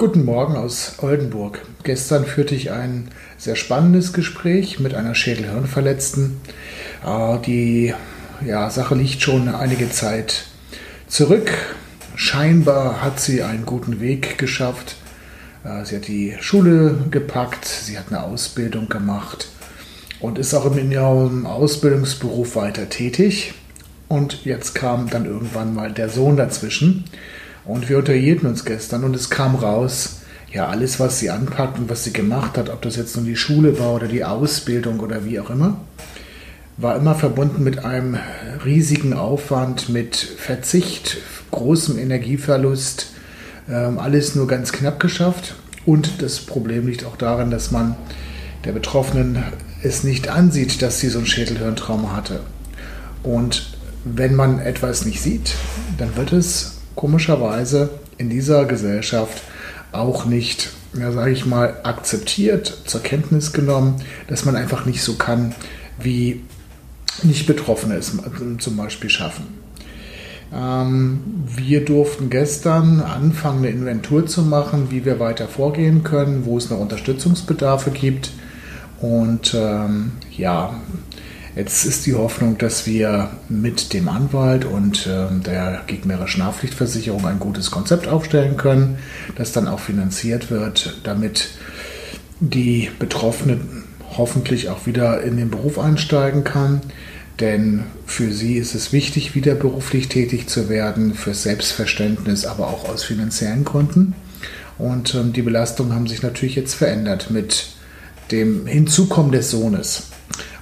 Guten Morgen aus Oldenburg. Gestern führte ich ein sehr spannendes Gespräch mit einer Schädelhirnverletzten. Ah, die ja, Sache liegt schon einige Zeit zurück. Scheinbar hat sie einen guten Weg geschafft. Ah, sie hat die Schule gepackt, sie hat eine Ausbildung gemacht und ist auch in ihrem Ausbildungsberuf weiter tätig. Und jetzt kam dann irgendwann mal der Sohn dazwischen. Und wir unterhielten uns gestern und es kam raus, ja, alles, was sie anpackt und was sie gemacht hat, ob das jetzt nun die Schule war oder die Ausbildung oder wie auch immer, war immer verbunden mit einem riesigen Aufwand, mit Verzicht, großem Energieverlust, ähm, alles nur ganz knapp geschafft. Und das Problem liegt auch darin, dass man der Betroffenen es nicht ansieht, dass sie so ein Schädelhirntrauma hatte. Und wenn man etwas nicht sieht, dann wird es komischerweise in dieser Gesellschaft auch nicht, ja, sage ich mal, akzeptiert, zur Kenntnis genommen, dass man einfach nicht so kann, wie nicht Betroffene es zum Beispiel schaffen. Ähm, wir durften gestern anfangen, eine Inventur zu machen, wie wir weiter vorgehen können, wo es noch Unterstützungsbedarfe gibt. Und ähm, ja, Jetzt ist die Hoffnung, dass wir mit dem Anwalt und äh, der gegnerischen Haftpflichtversicherung ein gutes Konzept aufstellen können, das dann auch finanziert wird, damit die Betroffene hoffentlich auch wieder in den Beruf einsteigen kann. Denn für sie ist es wichtig, wieder beruflich tätig zu werden, für Selbstverständnis, aber auch aus finanziellen Gründen. Und ähm, die Belastungen haben sich natürlich jetzt verändert mit dem Hinzukommen des Sohnes.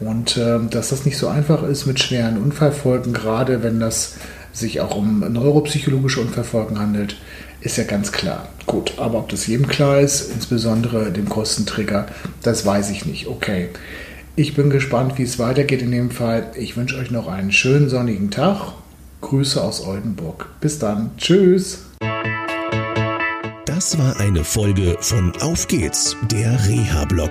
Und äh, dass das nicht so einfach ist mit schweren Unfallfolgen, gerade wenn das sich auch um neuropsychologische Unfallfolgen handelt, ist ja ganz klar. Gut, aber ob das jedem klar ist, insbesondere dem Kostenträger, das weiß ich nicht. Okay. Ich bin gespannt, wie es weitergeht in dem Fall. Ich wünsche euch noch einen schönen sonnigen Tag. Grüße aus Oldenburg. Bis dann. Tschüss. Das war eine Folge von Auf geht's, der Reha-Blog